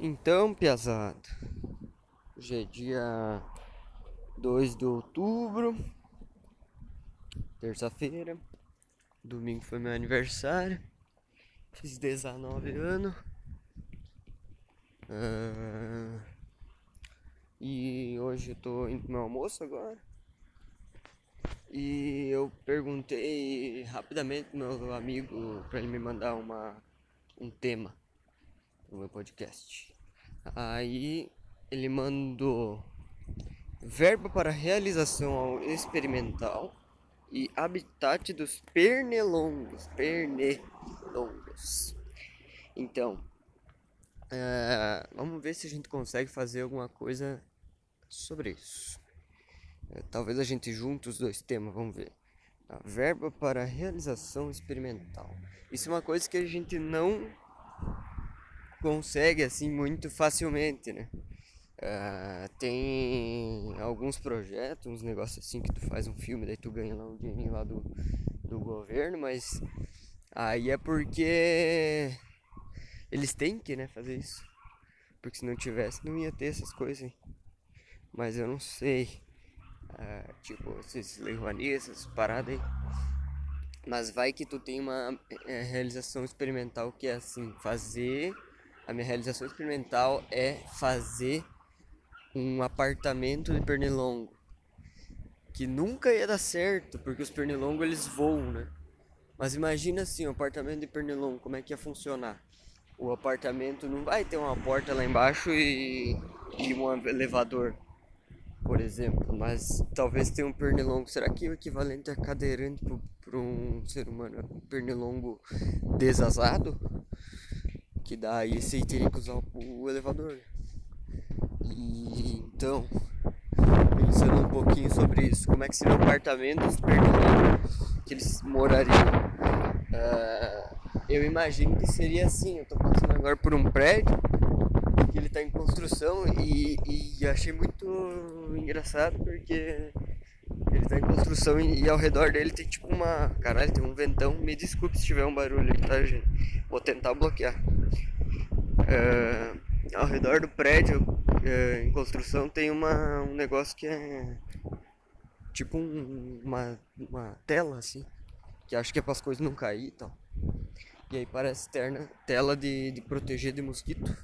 Então, piazada, hoje é dia 2 de outubro, terça-feira, domingo foi meu aniversário, fiz 19 anos. Uh, e hoje eu tô indo pro meu almoço agora. E eu perguntei rapidamente pro meu amigo para ele me mandar uma, um tema pro meu podcast. Aí ele mandou verba para realização experimental e habitat dos pernilongos. Pernilongos. Então, é, vamos ver se a gente consegue fazer alguma coisa sobre isso. É, talvez a gente junte os dois temas, vamos ver. A verba para realização experimental. Isso é uma coisa que a gente não consegue assim muito facilmente, né? Uh, tem alguns projetos, uns negócios assim que tu faz um filme, daí tu ganha lá um dinheirinho lá do, do governo, mas aí é porque eles têm que né, fazer isso. Porque se não tivesse não ia ter essas coisas. Mas eu não sei. Uh, tipo, esses Lei essas paradas aí. Mas vai que tu tem uma é, realização experimental que é assim, fazer a minha realização experimental é fazer um apartamento de pernilongo. Que nunca ia dar certo, porque os pernilongos eles voam, né? Mas imagina assim, um apartamento de pernilongo, como é que ia funcionar? O apartamento não vai ter uma porta lá embaixo e, e um elevador, por exemplo. Mas talvez tenha um pernilongo. Será que é o equivalente a cadeirante para um ser humano? Um pernilongo desasado? Que daí você teria que usar o elevador. E então, pensando um pouquinho sobre isso, como é que seria o apartamento que eles morariam? Uh, eu imagino que seria assim, eu tô passando agora por um prédio que ele está em construção e, e achei muito engraçado porque ele tá em construção e, e, ao redor dele tem tipo uma. Caralho, tem um ventão. Me desculpe se tiver um barulho aí, tá, gente? Vou tentar bloquear. É, ao redor do prédio é, em construção tem uma, um negócio que é tipo um, uma, uma tela assim. Que acho que é para as coisas não cair e tal. E aí parece terna, tela de, de proteger de mosquito.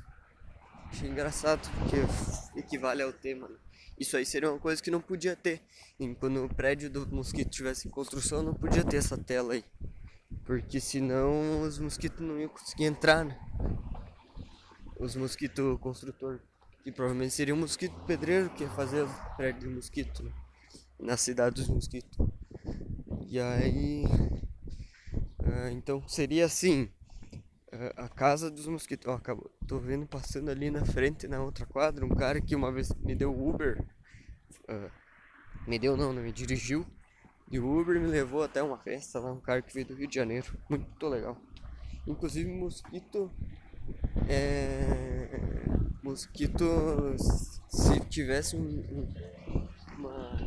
Achei engraçado, porque equivale ao tema. Né? Isso aí seria uma coisa que não podia ter. E quando o prédio do mosquito estivesse em construção, não podia ter essa tela aí. Porque senão os mosquitos não iam conseguir entrar, né? Os mosquitos construtor. Que provavelmente seria um mosquito pedreiro que ia fazer prédio de mosquito. Né? Na cidade dos mosquitos. E aí. Uh, então seria assim. Uh, a casa dos mosquitos. Ó, acabou tô vendo passando ali na frente, na outra quadra, um cara que uma vez me deu Uber. Uh, me deu não, não me dirigiu. E o Uber me levou até uma festa lá, um cara que veio do Rio de Janeiro. Muito legal. Inclusive mosquito. É. Mosquito. Se tivesse um, um, uma,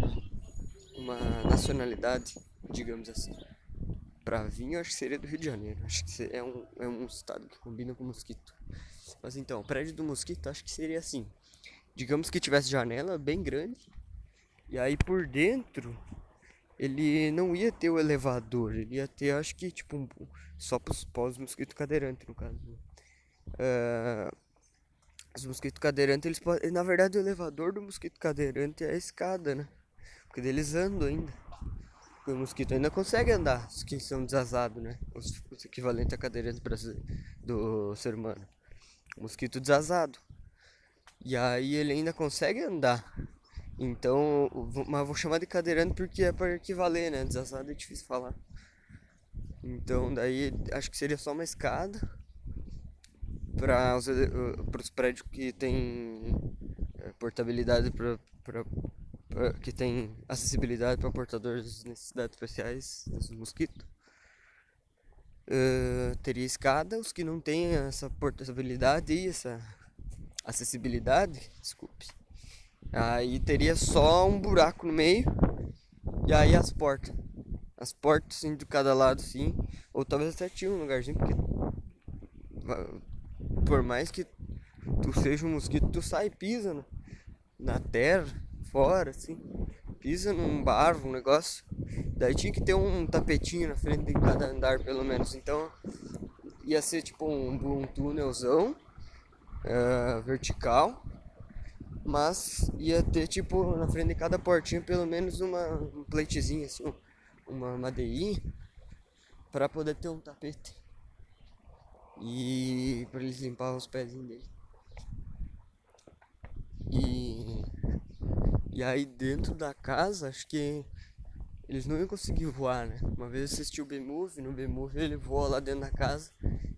uma nacionalidade, digamos assim. Pra vir, eu acho que seria do Rio de Janeiro. Acho que é um, é um estado que combina com mosquito. Mas então, o prédio do mosquito acho que seria assim. Digamos que tivesse janela bem grande. E aí por dentro ele não ia ter o elevador, ele ia ter acho que tipo um, só para os mosquitos cadeirantes no caso. Uh, os mosquitos cadeirantes, eles podem. Na verdade o elevador do mosquito cadeirante é a escada, né? Porque eles andam ainda. Porque o mosquito ainda consegue andar, os que são desasados, né? Os, os equivalentes a cadeirantes do ser humano mosquito desasado. E aí ele ainda consegue andar. Então, mas vou chamar de cadeirante porque é para equivaler, né? Desasado é difícil falar. Então, daí acho que seria só uma escada para os, eh, os prédios que tem eh, portabilidade para que tem acessibilidade para portadores de necessidades especiais dos mosquitos uh, teria escada, os que não têm essa portabilidade e essa acessibilidade, desculpe, aí teria só um buraco no meio e aí as portas. As portas assim de cada lado sim, ou talvez até tinha um lugarzinho, porque por mais que tu seja um mosquito, tu sai e pisa na, terra, fora, assim. Pisa num barro, um negócio. Daí tinha que ter um tapetinho na frente de cada andar, pelo menos. Então ia ser tipo um, um túnelzão uh, vertical. Mas ia ter tipo na frente de cada portinha pelo menos uma um pleitezinha, assim, uma madeirinha para poder ter um tapete e para eles limpar os pezinhos dele. E e aí dentro da casa, acho que eles não iam conseguir voar, né? Uma vez eu assisti o B-Movie, no B-Movie ele voa lá dentro da casa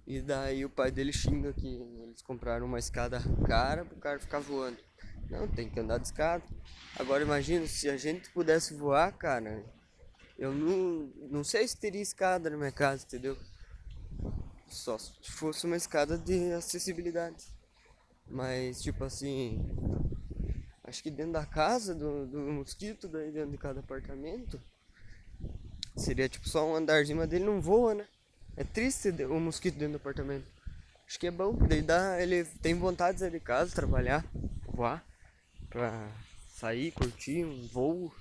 e daí o pai dele xinga que eles compraram uma escada cara pro cara ficar voando. Não, tem que andar de escada. Agora imagina se a gente pudesse voar, cara. Eu não, não sei se teria escada na minha casa, entendeu? Só se fosse uma escada de acessibilidade. Mas tipo assim. Acho que dentro da casa do, do mosquito, daí dentro de cada apartamento. Seria tipo só um andarzinho, mas dele não voa, né? É triste o mosquito dentro do apartamento. Acho que é bom, daí dá, ele tem vontade de sair de casa, trabalhar, voar pra sair, curtir um voo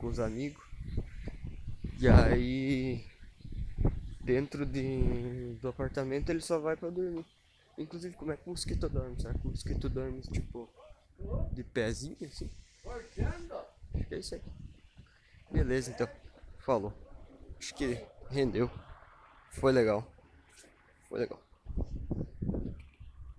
com os amigos. E aí dentro de, do apartamento ele só vai pra dormir. Inclusive como é que o mosquito dorme? Será que o mosquito dorme tipo de pezinho assim? Acho que é isso aí. Beleza então. Falou. Acho que rendeu. Foi legal. Foi legal.